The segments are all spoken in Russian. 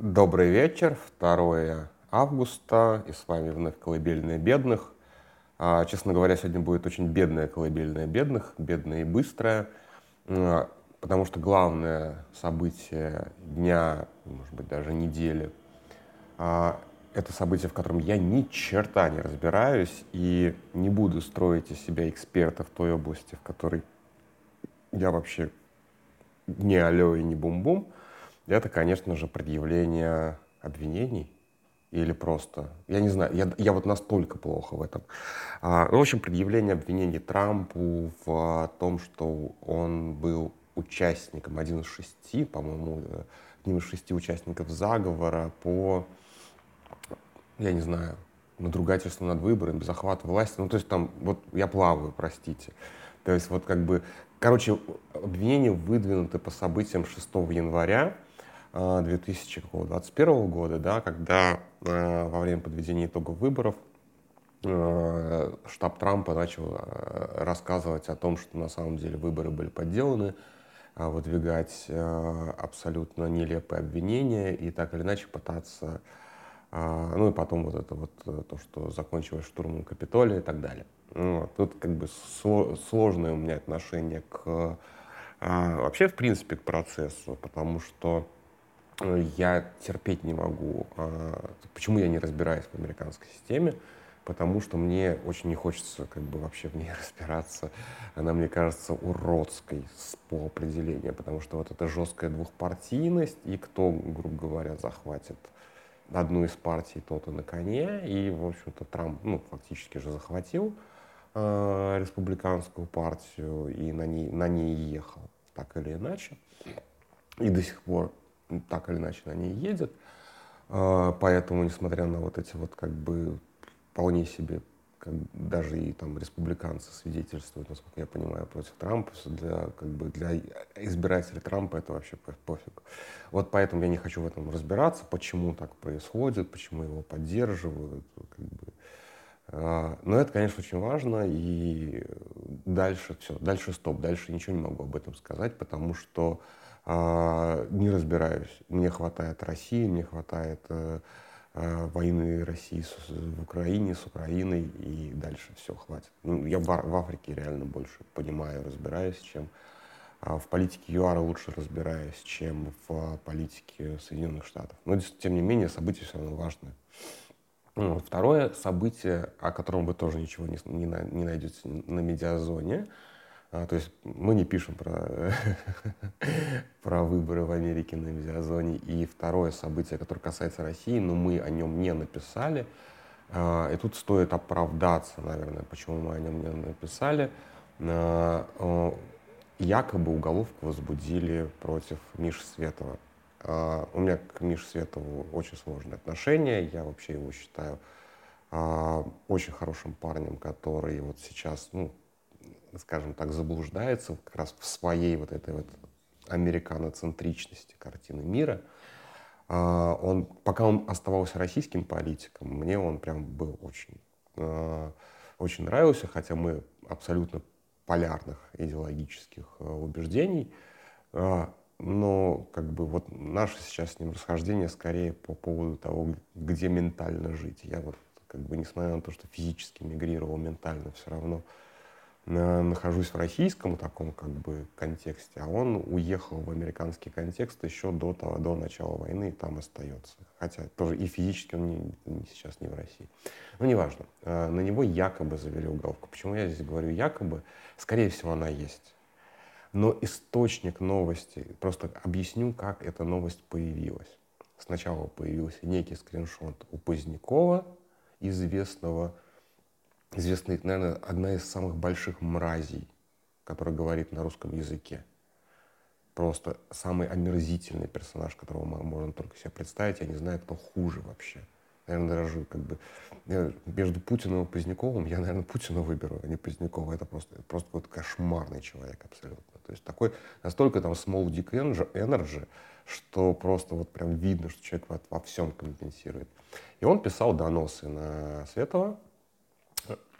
Добрый вечер, 2 августа, и с вами вновь «Колыбельная бедных». А, честно говоря, сегодня будет очень бедная «Колыбельная бедных», бедная и быстрая, потому что главное событие дня, может быть, даже недели, а, это событие, в котором я ни черта не разбираюсь и не буду строить из себя эксперта в той области, в которой я вообще не алло и не бум-бум, это, конечно же, предъявление обвинений или просто, я не знаю, я, я вот настолько плохо в этом. А, ну, в общем, предъявление обвинений Трампу в том, что он был участником, один из шести, по-моему, одним из шести участников заговора по, я не знаю, надругательство над выборами, захват власти. Ну, то есть там, вот я плаваю, простите. То есть вот как бы, короче, обвинения выдвинуты по событиям 6 января 2021 года, да, когда э, во время подведения итогов выборов э, штаб Трампа начал э, рассказывать о том, что на самом деле выборы были подделаны, выдвигать абсолютно нелепые обвинения и так или иначе пытаться, ну и потом вот это вот то, что закончилось штурмом Капитолия и так далее. Ну вот. Тут как бы сложное у меня отношение к вообще в принципе к процессу, потому что я терпеть не могу. А, почему я не разбираюсь в американской системе? Потому что мне очень не хочется как бы вообще в ней разбираться. Она, мне кажется, уродской по определению, потому что вот эта жесткая двухпартийность, и кто, грубо говоря, захватит одну из партий, тот и на коне. И, в общем-то, Трамп, ну, фактически же захватил э, республиканскую партию и на ней, на ней ехал, так или иначе. И до сих пор так или иначе на ней едет. А, поэтому, несмотря на вот эти вот как бы вполне себе как, даже и там республиканцы свидетельствуют, насколько я понимаю, против Трампа, для, как бы, для избирателей Трампа это вообще пофиг. Вот поэтому я не хочу в этом разбираться, почему так происходит, почему его поддерживают. Как бы. А, но это, конечно, очень важно, и дальше все, дальше стоп, дальше ничего не могу об этом сказать, потому что не разбираюсь. Мне хватает России, мне хватает э, э, войны России с, в Украине, с Украиной, и дальше все, хватит. Ну, я в, Африке реально больше понимаю, разбираюсь, чем а в политике ЮАРа лучше разбираюсь, чем в политике Соединенных Штатов. Но, тем не менее, события все равно важные. Ну, второе событие, о котором вы тоже ничего не, не, не найдете на медиазоне, а, то есть мы не пишем про, про выборы в Америке на медиазоне. И второе событие, которое касается России, но мы о нем не написали. А, и тут стоит оправдаться, наверное, почему мы о нем не написали. А, якобы уголовку возбудили против Миши Светова. У меня к Мише Светову очень сложные отношения. Я вообще его считаю очень хорошим парнем, который вот сейчас, ну, скажем так, заблуждается как раз в своей вот этой вот американоцентричности картины мира. А, он, пока он оставался российским политиком, мне он прям был очень, а, очень нравился, хотя мы абсолютно полярных идеологических а, убеждений. Но как бы вот наше сейчас с ним расхождение скорее по поводу того, где ментально жить. Я вот как бы, несмотря на то, что физически мигрировал, ментально все равно нахожусь в российском таком как бы контексте, а он уехал в американский контекст еще до того, до начала войны и там остается. Хотя тоже и физически он не, не, сейчас не в России. Но неважно. А, на него якобы завели уголовку. Почему я здесь говорю якобы? Скорее всего, она есть. Но источник новости, просто объясню, как эта новость появилась. Сначала появился некий скриншот у Позднякова, известного известная, наверное, одна из самых больших мразей, которая говорит на русском языке. Просто самый омерзительный персонаж, которого можно только себе представить. Я не знаю, кто хуже вообще. Наверное, даже как бы между Путиным и Поздняковым я, наверное, Путина выберу, а не Позднякова. Это просто, просто какой-то кошмарный человек абсолютно. То есть такой, настолько там small dick energy, что просто вот прям видно, что человек во, во всем компенсирует. И он писал доносы на Светова,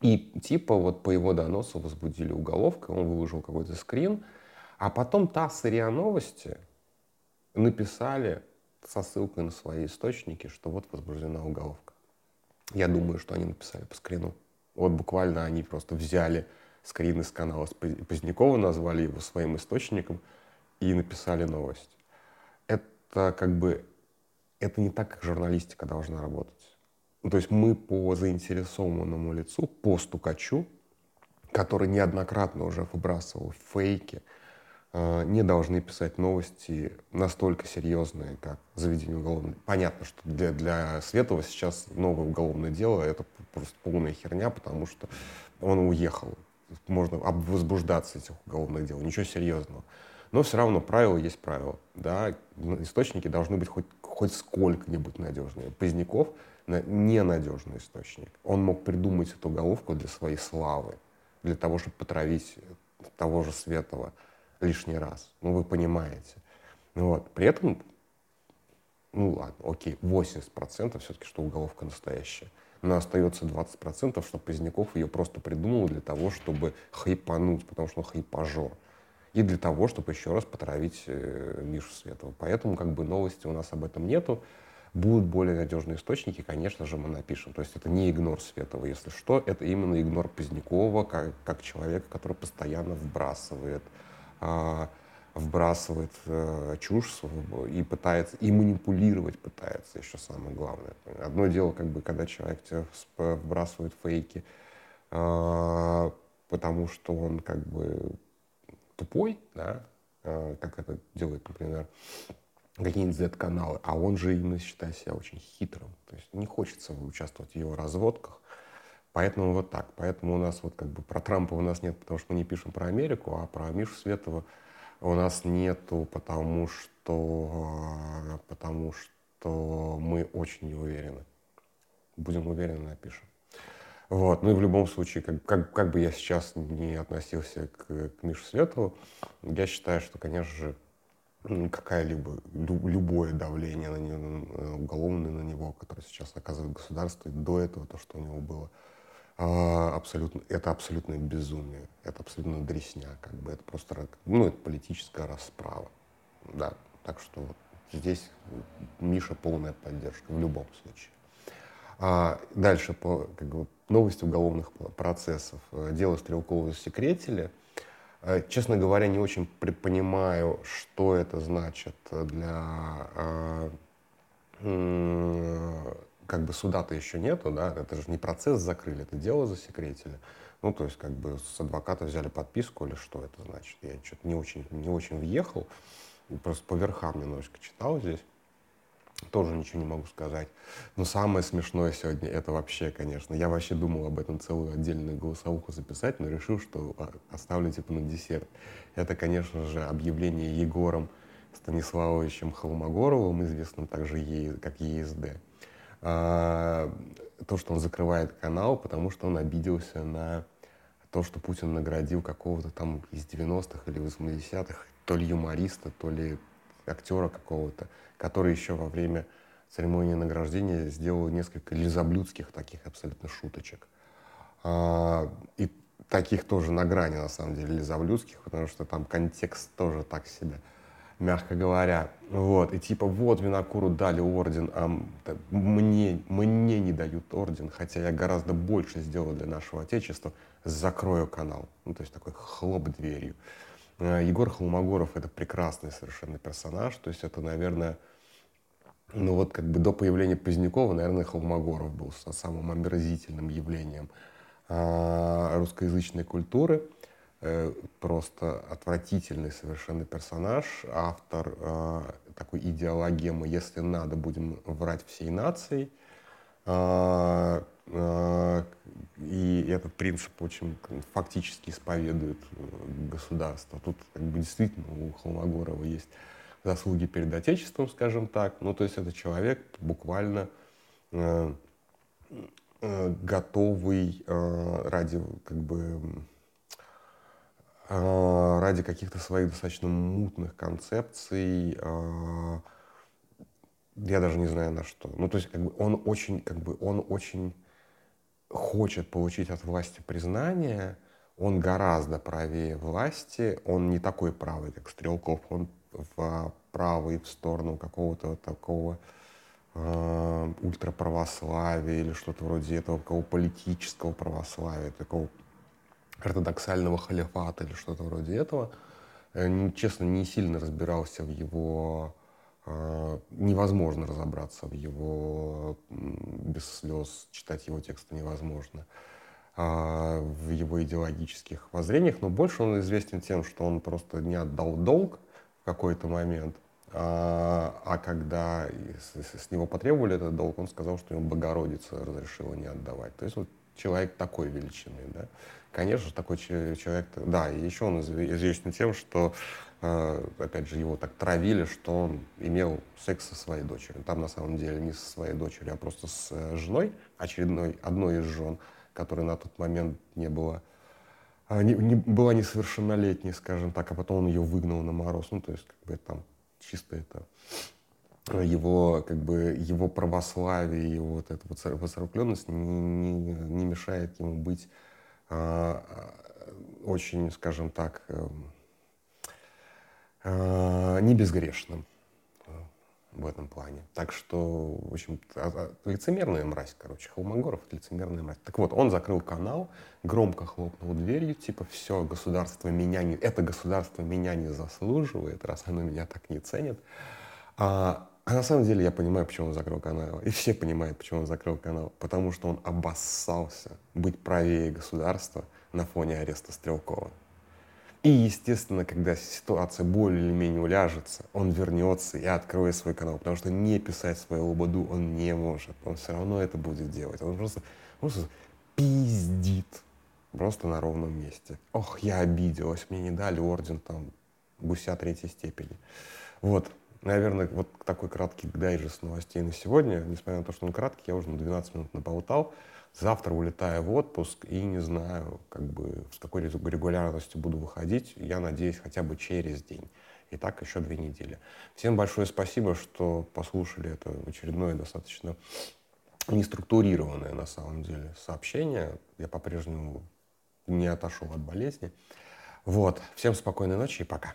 и типа вот по его доносу возбудили уголовку, он выложил какой-то скрин, а потом ТАСС и Новости написали со ссылкой на свои источники, что вот возбуждена уголовка. Я думаю, что они написали по скрину. Вот буквально они просто взяли скрин из канала Позднякова, назвали его своим источником и написали новость. Это как бы, это не так, как журналистика должна работать. Ну, то есть мы по заинтересованному лицу, по стукачу, который неоднократно уже выбрасывал фейки, э, не должны писать новости настолько серьезные, как заведение уголовного. Понятно, что для, для Светова сейчас новое уголовное дело — это просто полная херня, потому что он уехал можно возбуждаться этих уголовных дел, ничего серьезного. Но все равно правило есть правило. Да? Источники должны быть хоть, хоть сколько-нибудь надежные. Поздняков — ненадежный источник. Он мог придумать эту головку для своей славы, для того, чтобы потравить того же Светова лишний раз. Ну, вы понимаете. Вот. При этом, ну ладно, окей, 80% все-таки, что уголовка настоящая но остается 20%, что Поздняков ее просто придумал для того, чтобы хайпануть, потому что он хайпажор. И для того, чтобы еще раз потравить э, Мишу Светова. Поэтому как бы новости у нас об этом нету. Будут более надежные источники, конечно же, мы напишем. То есть это не игнор Светова, если что, это именно игнор Позднякова, как, как человека, который постоянно вбрасывает а, вбрасывает э, чушь и пытается, и манипулировать пытается, еще самое главное. Одно дело, как бы, когда человек тебе вбрасывает фейки, э, потому что он как бы тупой, да, э, как это делает, например, какие-нибудь Z-каналы, а он же именно считает себя очень хитрым. То есть не хочется участвовать в его разводках. Поэтому вот так. Поэтому у нас вот как бы про Трампа у нас нет, потому что мы не пишем про Америку, а про Мишу Светова – у нас нету, потому что, потому что мы очень не уверены. Будем уверены, напишем. Вот. Ну и в любом случае, как, как, как бы я сейчас не относился к, к Мише Светову, я считаю, что, конечно же, какая-либо, любое давление на него, уголовное на него, которое сейчас оказывает государство, и до этого то, что у него было, а, абсолютно, это абсолютное безумие, это абсолютно дресня, как бы это просто, ну, это политическая расправа, да, так что вот здесь Миша полная поддержка в любом случае. А дальше по как бы, новости уголовных процессов. Дело Стрелкова засекретили. А, честно говоря, не очень понимаю, что это значит для а, как бы суда-то еще нету, да, это же не процесс закрыли, это дело засекретили. Ну, то есть, как бы с адвоката взяли подписку или что это значит? Я что-то не очень, не очень въехал, просто по верхам немножечко читал здесь. Тоже ничего не могу сказать. Но самое смешное сегодня это вообще, конечно. Я вообще думал об этом целую отдельную голосовуху записать, но решил, что а, оставлю типа на десерт. Это, конечно же, объявление Егором Станиславовичем Холмогоровым, известным также как ЕСД а, то, что он закрывает канал, потому что он обиделся на то, что Путин наградил какого-то там из 90-х или 80-х, то ли юмориста, то ли актера какого-то, который еще во время церемонии награждения сделал несколько лизоблюдских таких абсолютно шуточек. А, и таких тоже на грани, на самом деле, лизоблюдских, потому что там контекст тоже так себе мягко говоря. Вот, и типа, вот, Винокуру дали орден, а мне, мне не дают орден, хотя я гораздо больше сделал для нашего Отечества, закрою канал. Ну, то есть такой хлоп дверью. А, Егор Холмогоров — это прекрасный совершенно персонаж, то есть это, наверное, ну вот как бы до появления Позднякова, наверное, Холмогоров был самым омерзительным явлением а, русскоязычной культуры. Э, просто отвратительный совершенно персонаж, автор э, такой идеологемы «если надо, будем врать всей нацией». Э, э, и этот принцип очень фактически исповедует э, государство. Тут как бы действительно у Холмогорова есть заслуги перед Отечеством, скажем так. Ну, то есть это человек буквально э, э, готовый э, ради как бы а, ради каких-то своих достаточно мутных концепций, а, я даже не знаю на что. Ну, то есть, как бы он очень, как бы он очень хочет получить от власти признание, он гораздо правее власти, он не такой правый, как Стрелков, он вправо и в сторону какого-то такого э, ультраправославия или что-то вроде этого, какого политического православия, такого ортодоксального халифата или что-то вроде этого. Я, честно, не сильно разбирался в его... Э, невозможно разобраться в его... Без слез читать его тексты невозможно. Э, в его идеологических воззрениях, но больше он известен тем, что он просто не отдал долг в какой-то момент, а, а когда с, с него потребовали этот долг, он сказал, что ему Богородица разрешила не отдавать. То есть вот человек такой величины, да. Конечно, такой человек, да, и еще он известен тем, что, э, опять же, его так травили, что он имел секс со своей дочерью. Там на самом деле не со своей дочерью, а просто с э, женой, очередной, одной из жен, которая на тот момент не была, а, не, не, была несовершеннолетней, скажем так, а потом он ее выгнал на мороз. Ну, то есть, как бы там чисто это его, как бы, его православие, его вот эта вот воцерквленность не, не, не мешает ему быть а, очень, скажем так, э, э, не безгрешным э, в этом плане. Так что, в общем, а, а, лицемерная мразь, короче, Холмогоров — лицемерная мразь. Так вот, он закрыл канал, громко хлопнул дверью, типа, все, государство меня не... Это государство меня не заслуживает, раз оно меня так не ценит. А, а на самом деле я понимаю, почему он закрыл канал. И все понимают, почему он закрыл канал. Потому что он обоссался быть правее государства на фоне ареста Стрелкова. И, естественно, когда ситуация более или менее уляжется, он вернется и откроет свой канал, потому что не писать свою лободу он не может. Он все равно это будет делать. Он просто, просто пиздит. Просто на ровном месте. Ох, я обиделась, мне не дали орден там гуся третьей степени. Вот, наверное, вот такой краткий дайджест новостей на сегодня. Несмотря на то, что он краткий, я уже на 12 минут наболтал. Завтра улетаю в отпуск и не знаю, как бы с какой регулярностью буду выходить. Я надеюсь, хотя бы через день. И так еще две недели. Всем большое спасибо, что послушали это очередное достаточно неструктурированное на самом деле сообщение. Я по-прежнему не отошел от болезни. Вот. Всем спокойной ночи и пока.